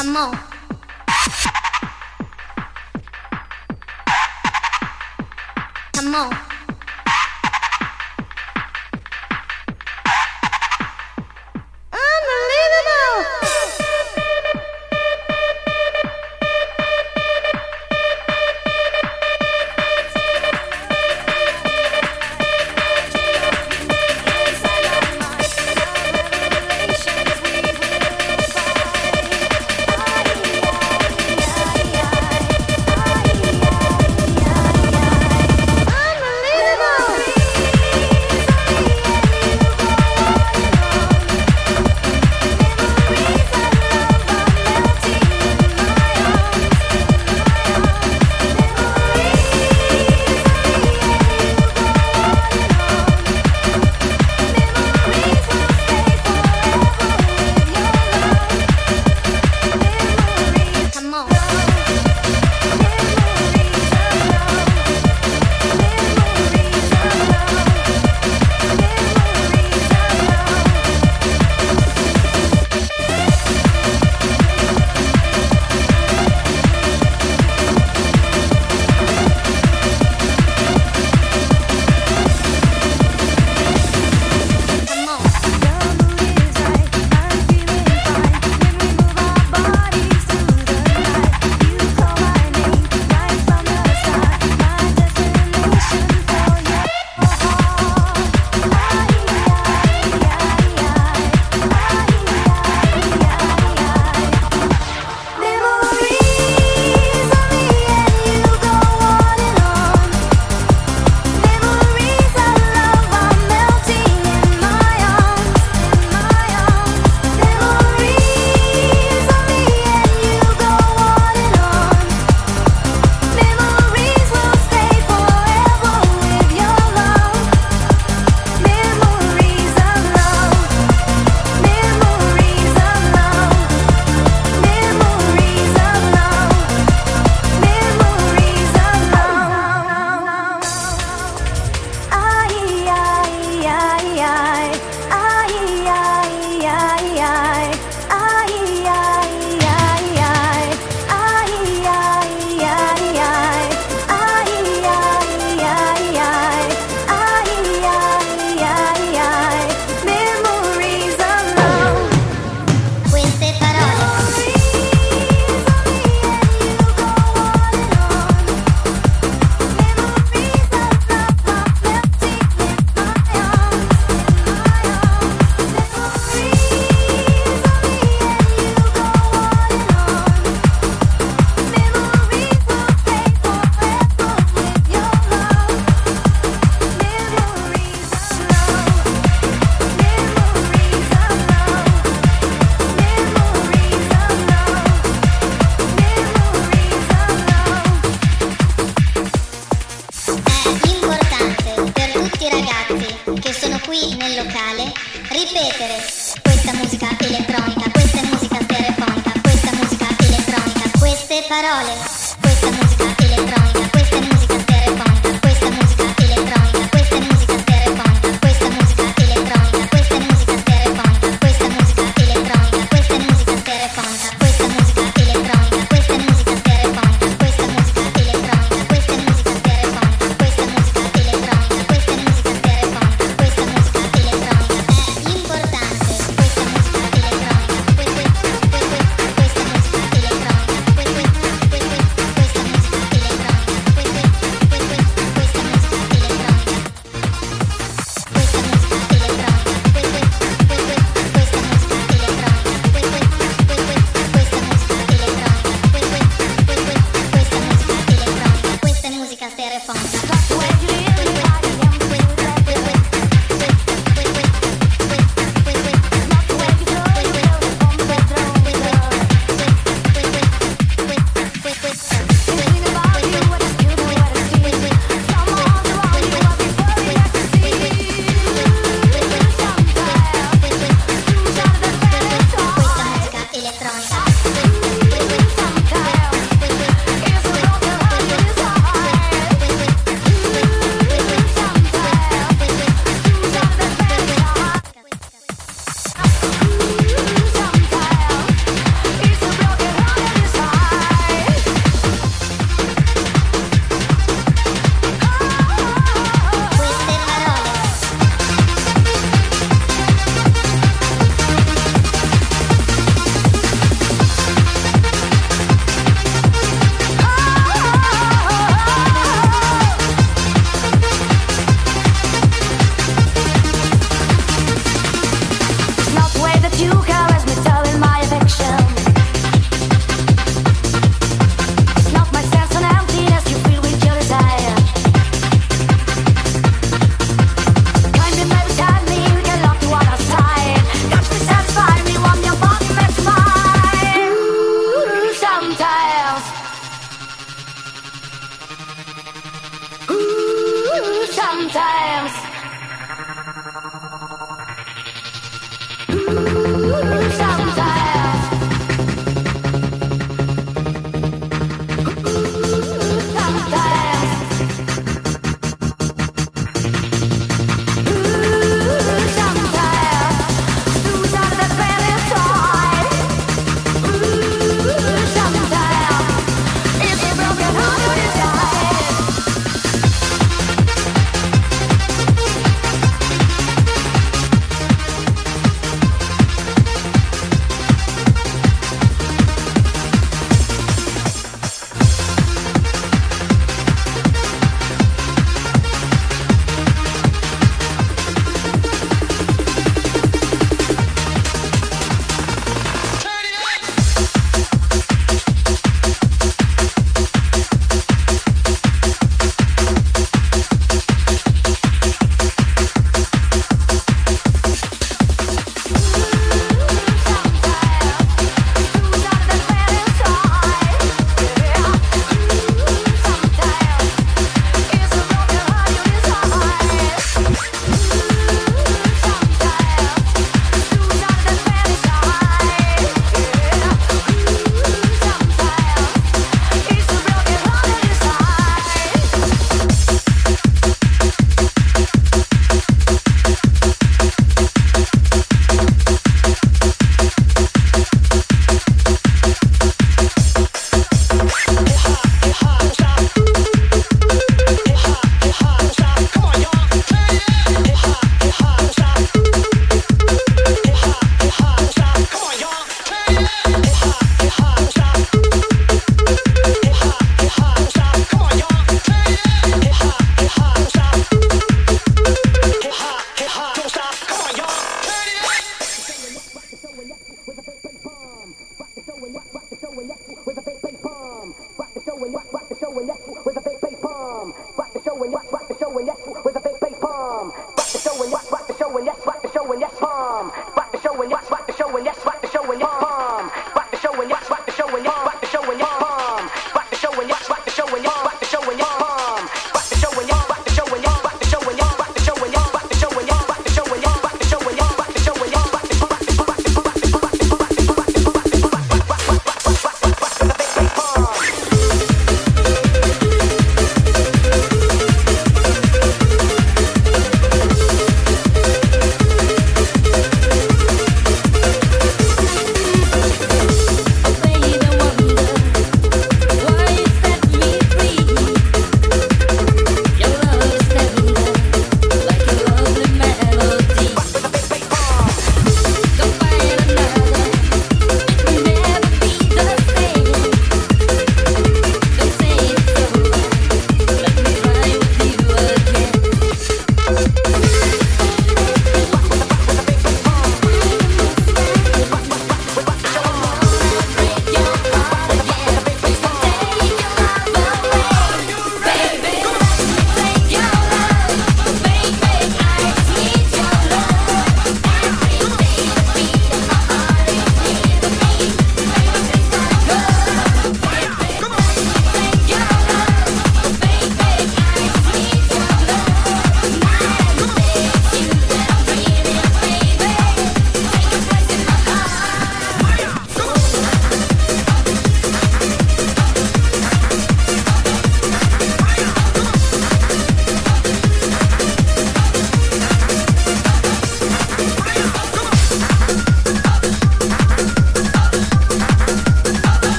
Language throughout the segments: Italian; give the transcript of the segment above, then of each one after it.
Come on! Come on!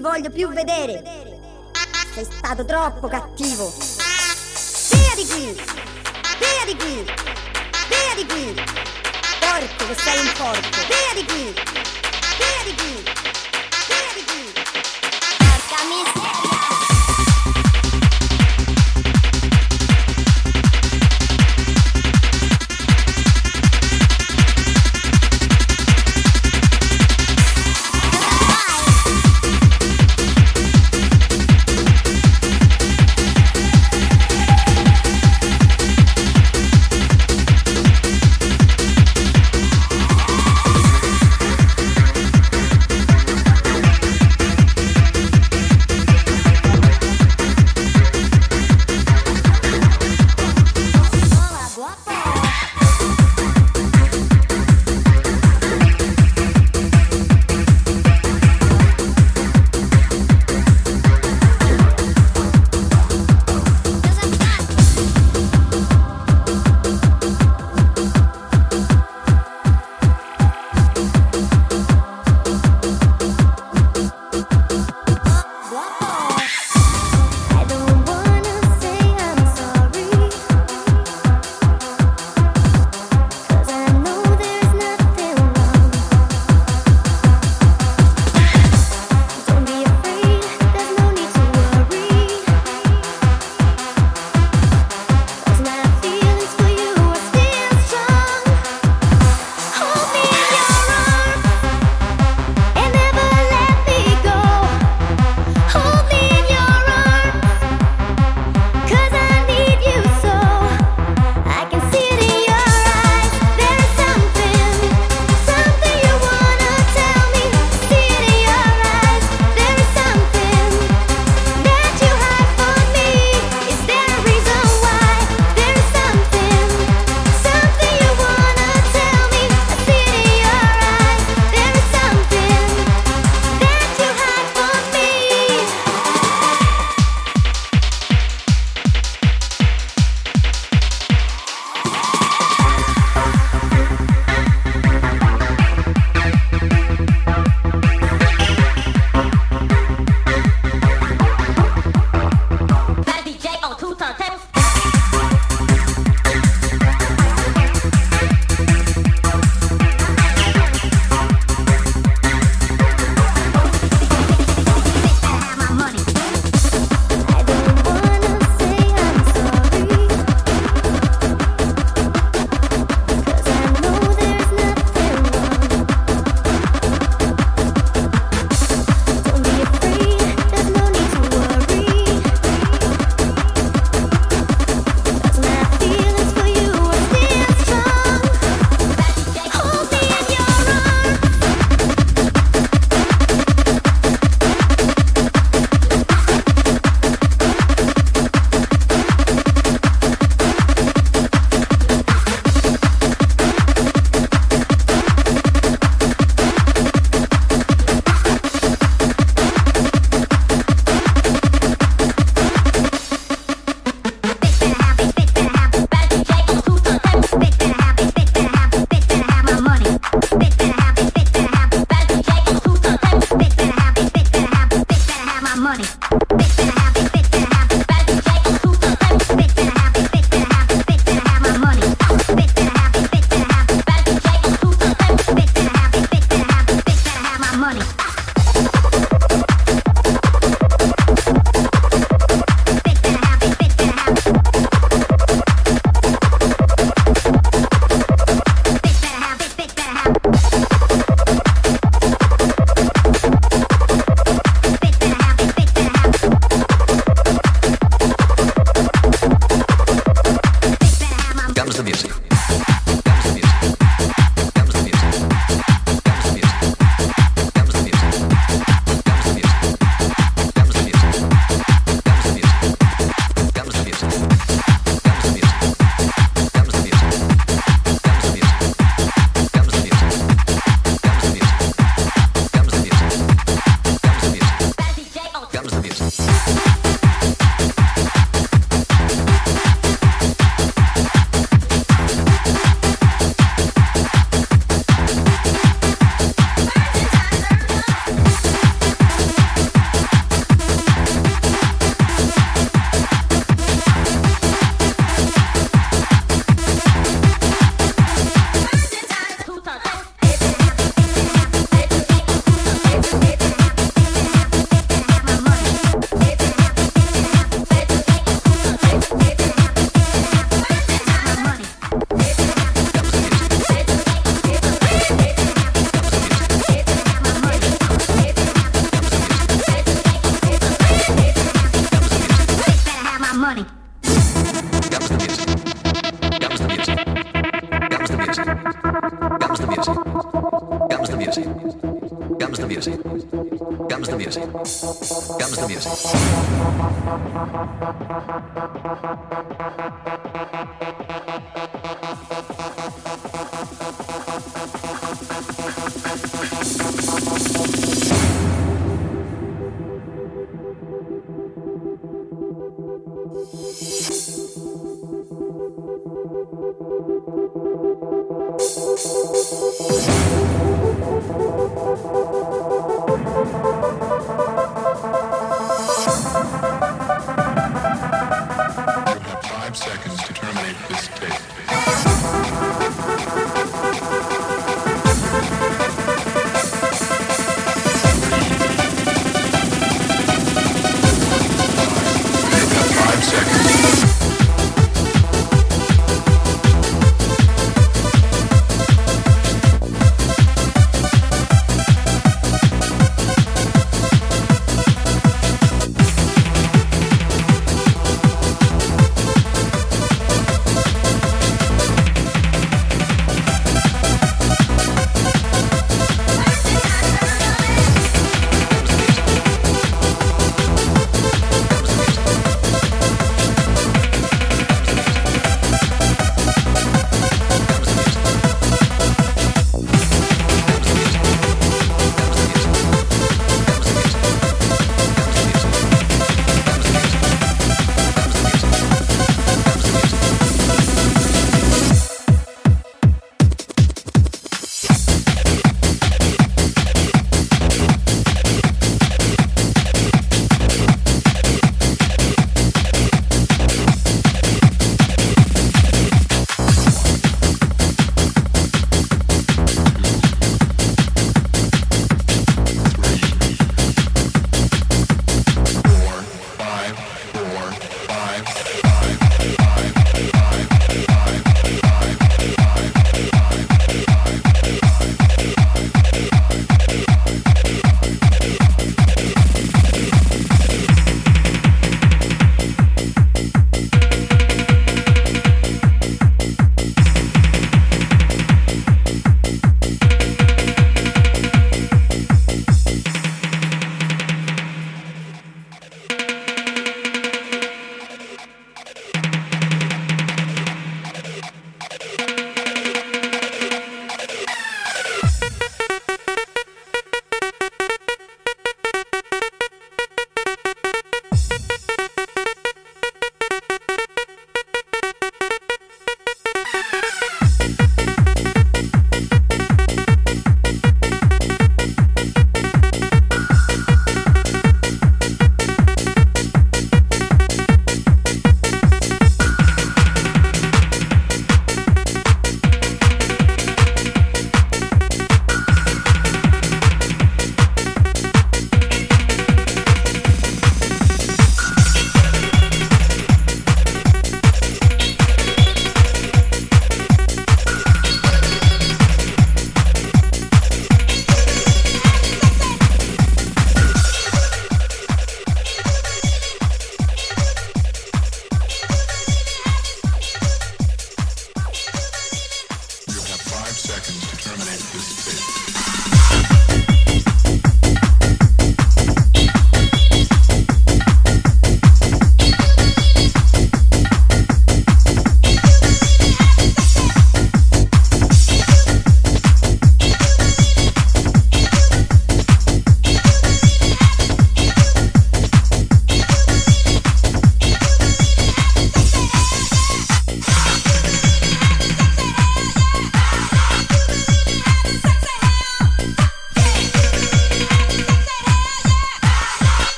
Ti voglio più vedere. Sei stato troppo cattivo. Via di qui! Via di qui! Via di qui! Porco che sei un porco! Via di qui! Via di qui!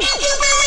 Oh,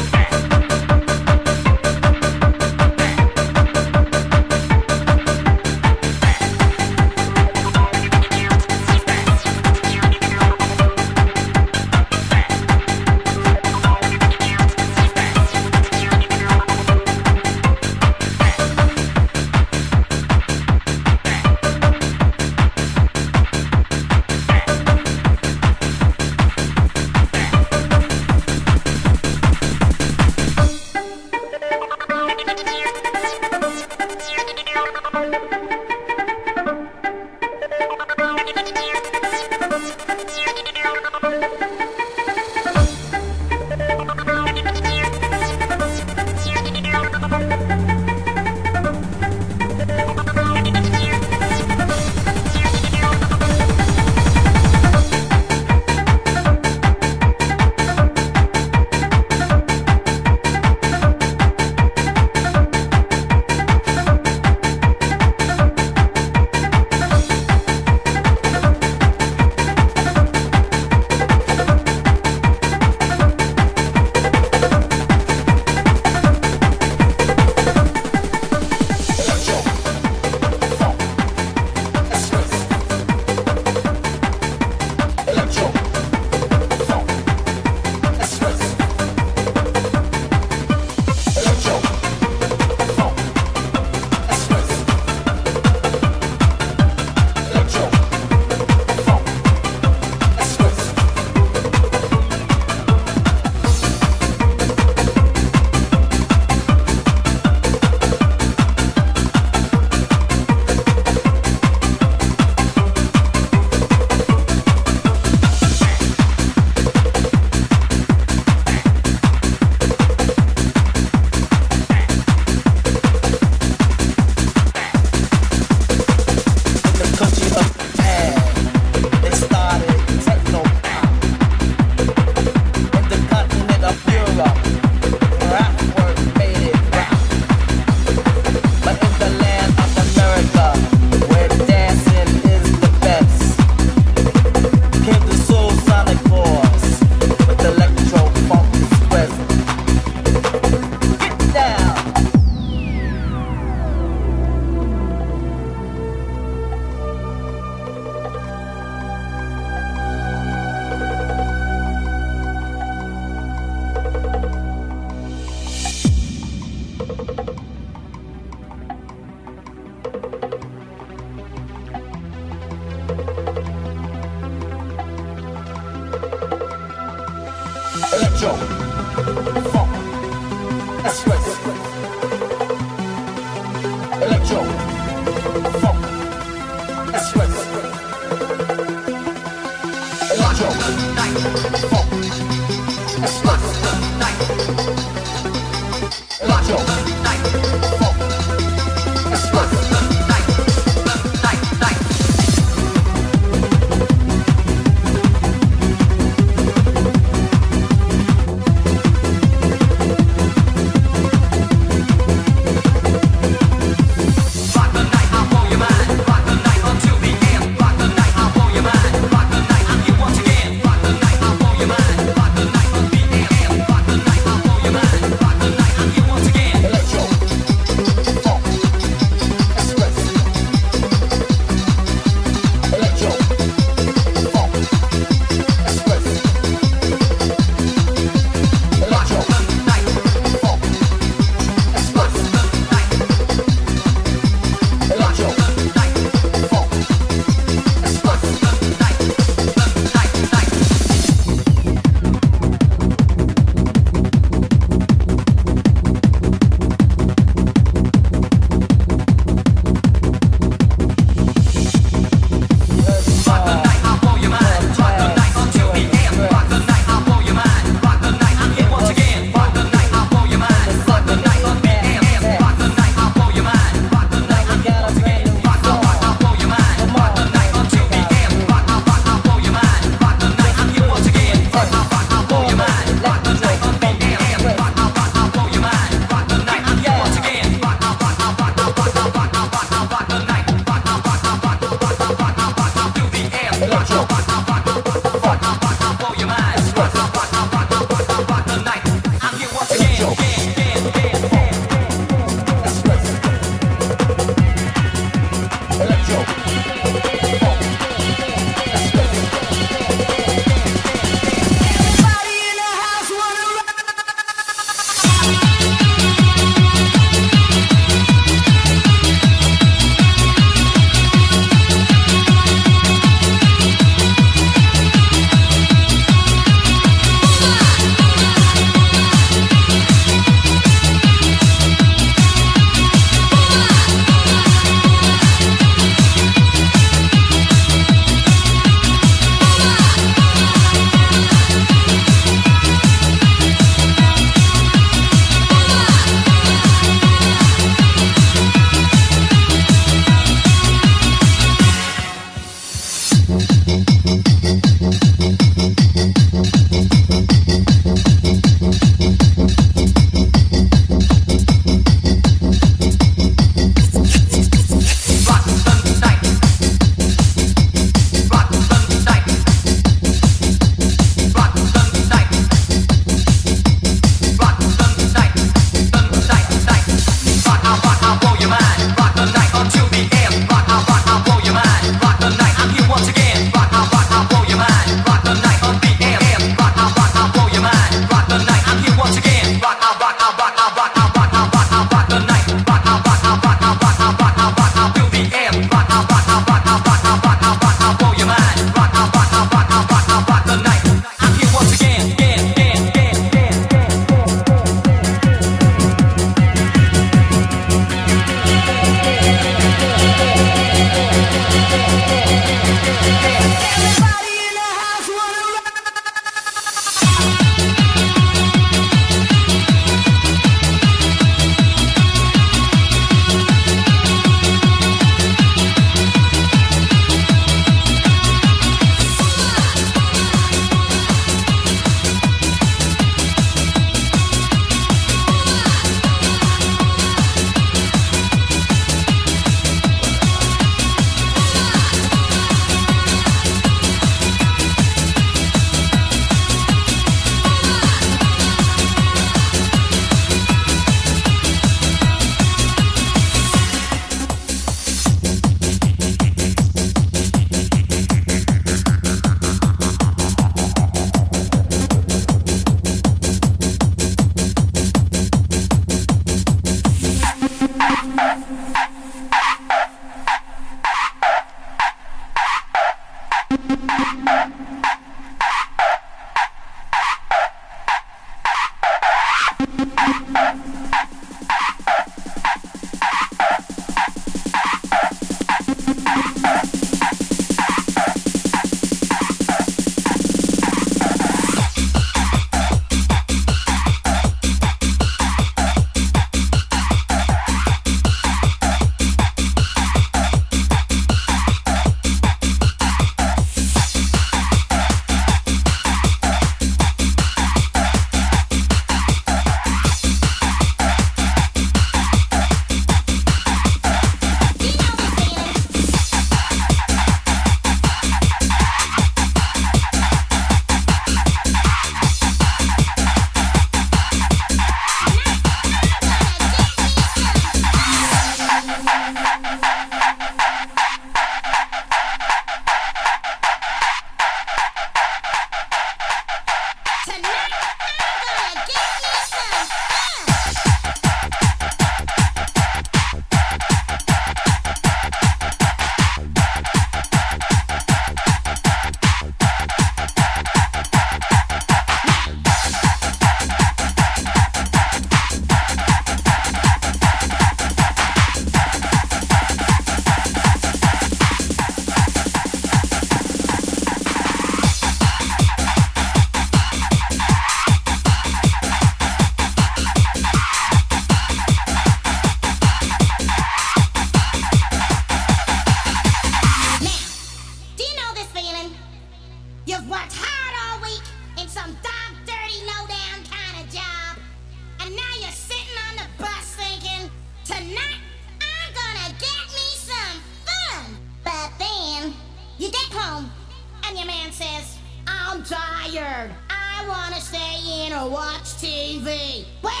TV.